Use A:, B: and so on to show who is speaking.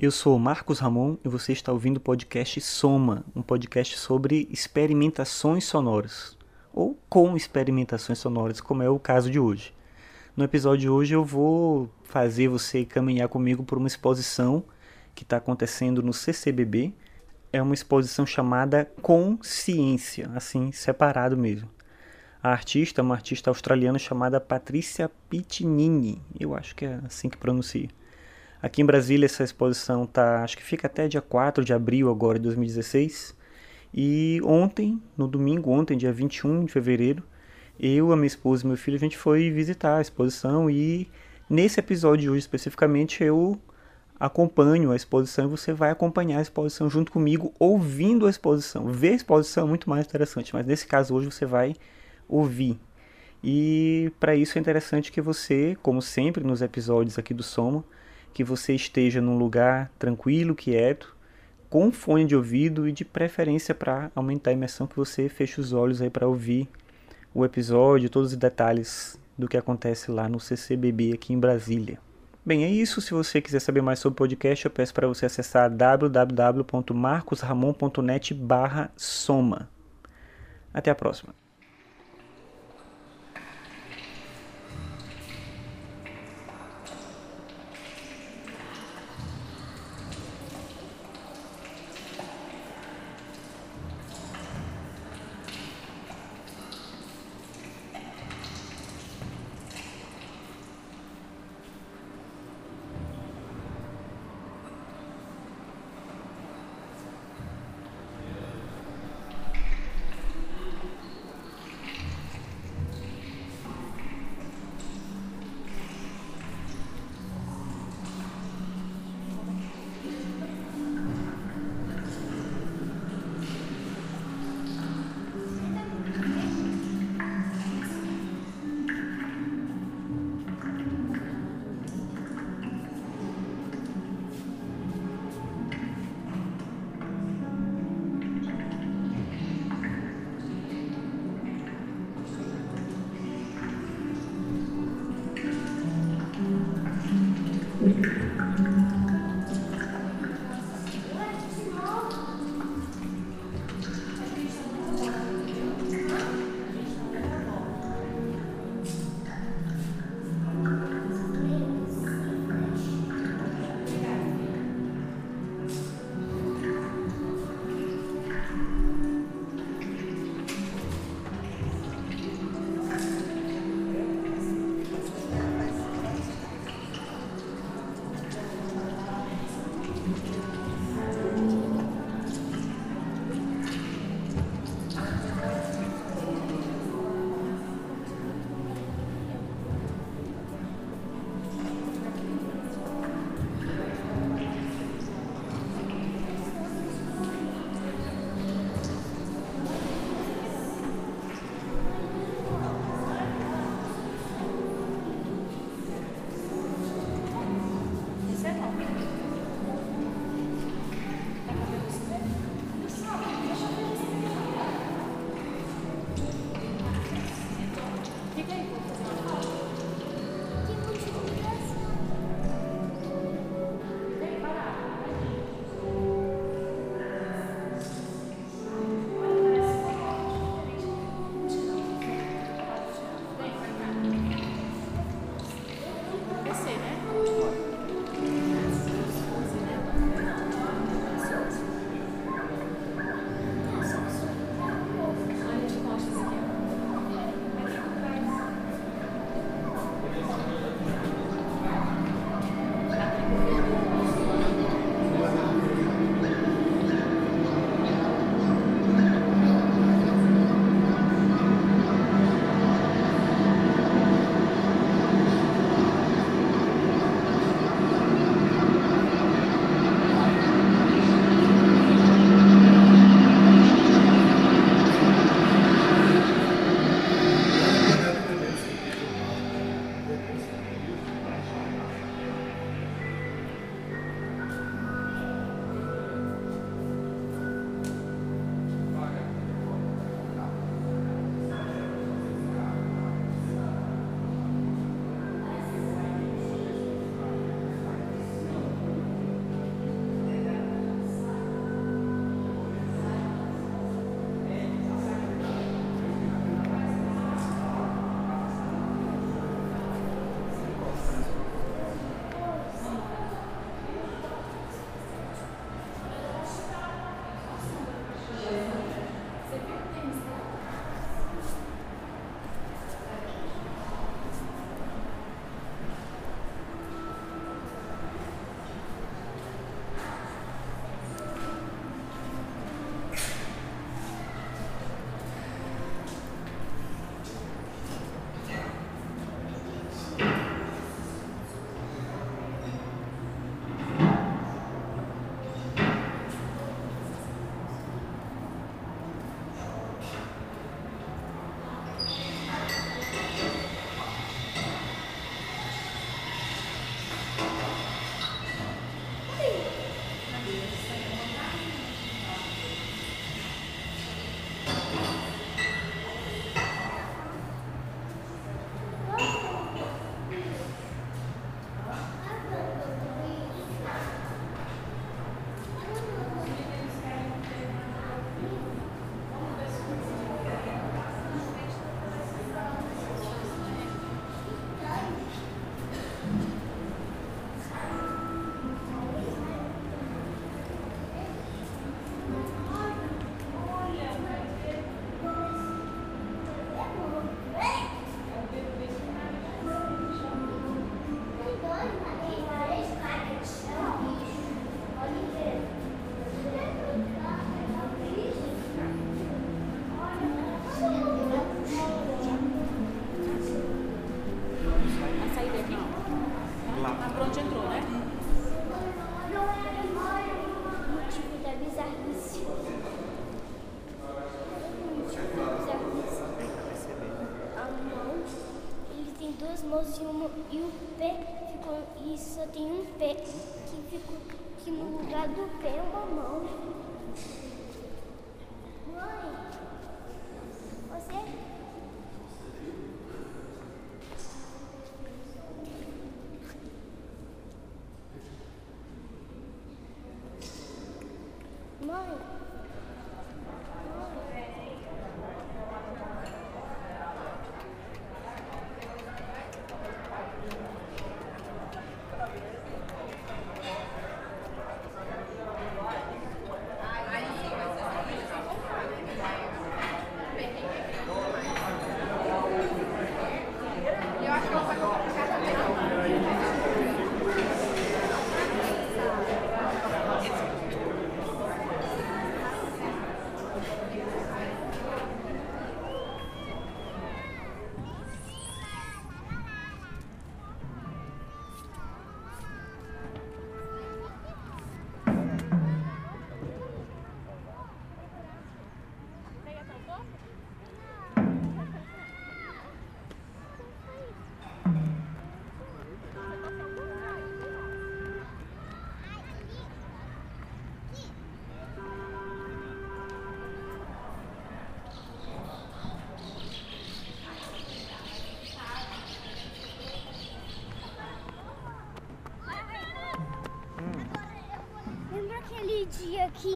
A: Eu sou Marcos Ramon e você está ouvindo o podcast Soma, um podcast sobre experimentações sonoras, ou com experimentações sonoras, como é o caso de hoje. No episódio de hoje eu vou fazer você caminhar comigo por uma exposição que está acontecendo no CCBB. É uma exposição chamada Consciência, assim, separado mesmo. A artista é uma artista australiana chamada Patrícia Pittinini, eu acho que é assim que pronuncia. Aqui em Brasília essa exposição tá, acho que fica até dia 4 de abril agora de 2016. E ontem, no domingo, ontem, dia 21 de fevereiro, eu, a minha esposa e meu filho, a gente foi visitar a exposição e nesse episódio de hoje especificamente eu acompanho a exposição e você vai acompanhar a exposição junto comigo, ouvindo a exposição. Ver a exposição é muito mais interessante, mas nesse caso hoje você vai ouvir. E para isso é interessante que você, como sempre nos episódios aqui do Soma, que você esteja num lugar tranquilo, quieto, com fone de ouvido e de preferência para aumentar a imersão que você feche os olhos aí para ouvir o episódio, todos os detalhes do que acontece lá no CCBB aqui em Brasília. Bem, é isso. Se você quiser saber mais sobre o podcast, eu peço para você acessar www.marcosramon.net/soma. Até a próxima.
B: duas mãos e, uma, e o pé ficou, e só tem um pé que ficou que no lugar do pé é uma mão.